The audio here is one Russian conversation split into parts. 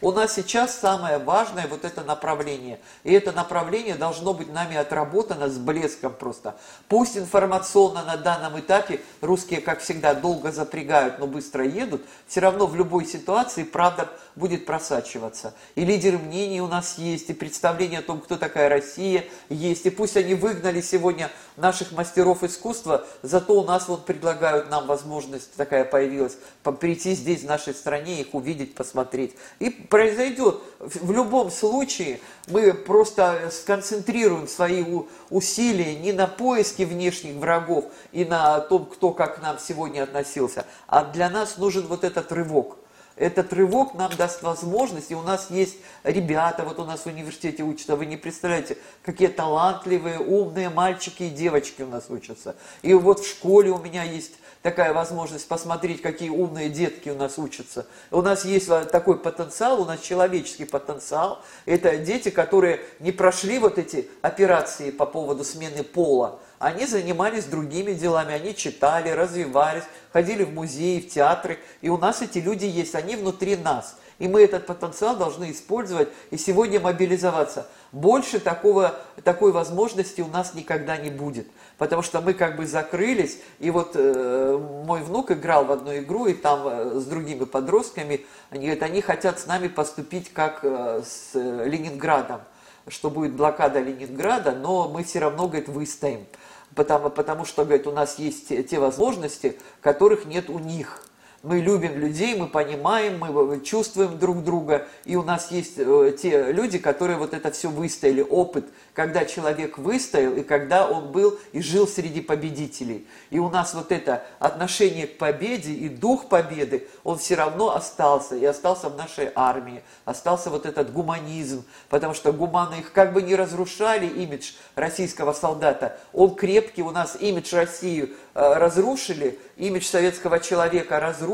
У нас сейчас самое важное вот это направление. И это направление должно быть нами отработано с блеском просто. Пусть информационно на данном этапе русские, как всегда, долго запрягают, но быстро едут, все равно в любой ситуации правда будет просачиваться. И лидеры мнений у нас есть, и представление о том, кто такая Россия есть. И пусть они выгнали сегодня наших мастеров искусства, зато у нас вот предлагают нам возможность такая появилась, прийти здесь, в нашей стране, их увидеть, посмотреть. И произойдет. В любом случае мы просто сконцентрируем свои усилия не на поиске внешних врагов и на том, кто как к нам сегодня относился, а для нас нужен вот этот рывок. Этот рывок нам даст возможность, и у нас есть ребята, вот у нас в университете учатся, вы не представляете, какие талантливые, умные мальчики и девочки у нас учатся. И вот в школе у меня есть такая возможность посмотреть, какие умные детки у нас учатся. У нас есть такой потенциал, у нас человеческий потенциал. Это дети, которые не прошли вот эти операции по поводу смены пола. Они занимались другими делами, они читали, развивались, ходили в музеи, в театры. И у нас эти люди есть, они внутри нас. И мы этот потенциал должны использовать и сегодня мобилизоваться. Больше такого, такой возможности у нас никогда не будет. Потому что мы как бы закрылись. И вот э, мой внук играл в одну игру, и там э, с другими подростками, они говорят, они хотят с нами поступить как э, с э, Ленинградом что будет блокада Ленинграда, но мы все равно, говорит, выстоим. Потому, потому что, говорит, у нас есть те, возможности, которых нет у них. Мы любим людей, мы понимаем, мы чувствуем друг друга, и у нас есть э, те люди, которые вот это все выстояли, опыт, когда человек выстоял, и когда он был и жил среди победителей. И у нас вот это отношение к победе и дух победы, он все равно остался, и остался в нашей армии, остался вот этот гуманизм, потому что гуманы их как бы не разрушали, имидж российского солдата, он крепкий, у нас имидж России э, разрушили, имидж советского человека разрушили,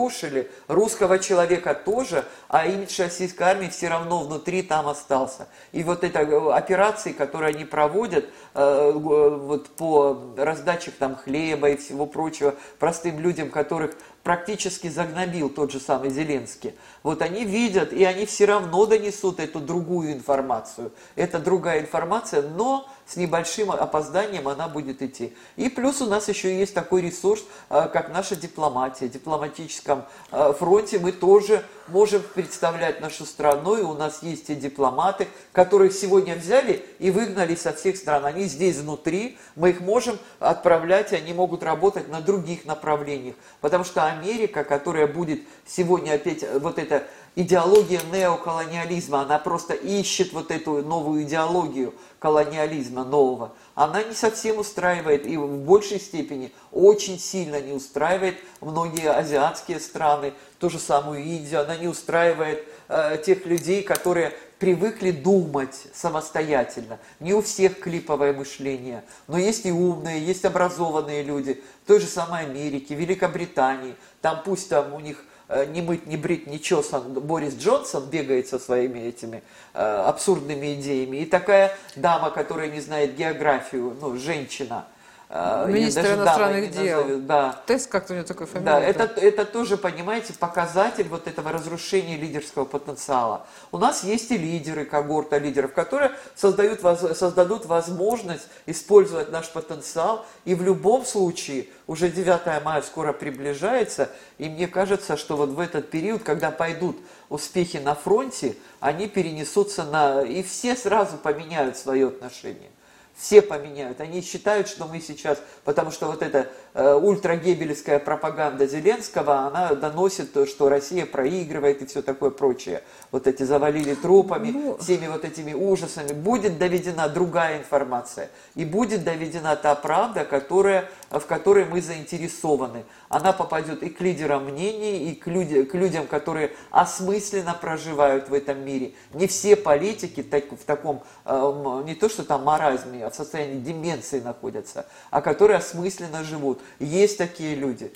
русского человека тоже, а имидж российской армии все равно внутри там остался. И вот эти э, операции, которые они проводят э, вот по раздаче там хлеба и всего прочего простым людям, которых практически загнобил тот же самый Зеленский. Вот они видят, и они все равно донесут эту другую информацию. Это другая информация, но с небольшим опозданием она будет идти. И плюс у нас еще есть такой ресурс, э, как наша дипломатия. В дипломатическом э, фронте мы тоже можем представлять нашу страну, и у нас есть те дипломаты, которых сегодня взяли и выгнали со всех стран. Они здесь внутри, мы их можем отправлять, и они могут работать на других направлениях. Потому что Америка, которая будет сегодня опять вот эта идеология неоколониализма, она просто ищет вот эту новую идеологию колониализма нового, она не совсем устраивает и в большей степени очень сильно не устраивает многие азиатские страны, ту же самую Индию, она не устраивает э, тех людей, которые привыкли думать самостоятельно. Не у всех клиповое мышление, но есть и умные, есть образованные люди. Той же самой Америке, Великобритании, там пусть там у них не мыть, не брить, не чесан Борис Джонсон бегает со своими этими э, абсурдными идеями. И такая дама, которая не знает географию, ну, женщина, э, Министр даже иностранных дел. Назовет, да. Тест как-то у него такой фамилия. Да, это, это тоже, понимаете, показатель вот этого разрушения лидерского потенциала. У нас есть и лидеры, когорта лидеров, которые создают, создадут возможность использовать наш потенциал. И в любом случае уже 9 мая скоро приближается, и мне кажется, что вот в этот период, когда пойдут успехи на фронте, они перенесутся на... И все сразу поменяют свое отношение все поменяют. Они считают, что мы сейчас, потому что вот эта э, ультрагебельская пропаганда Зеленского, она доносит, то, что Россия проигрывает и все такое прочее. Вот эти завалили трупами, ну... всеми вот этими ужасами. Будет доведена другая информация. И будет доведена та правда, которая, в которой мы заинтересованы. Она попадет и к лидерам мнений, и к, люди, к людям, которые осмысленно проживают в этом мире. Не все политики так, в таком, э, не то что там маразме, в состоянии деменции находятся, а которые осмысленно живут. Есть такие люди.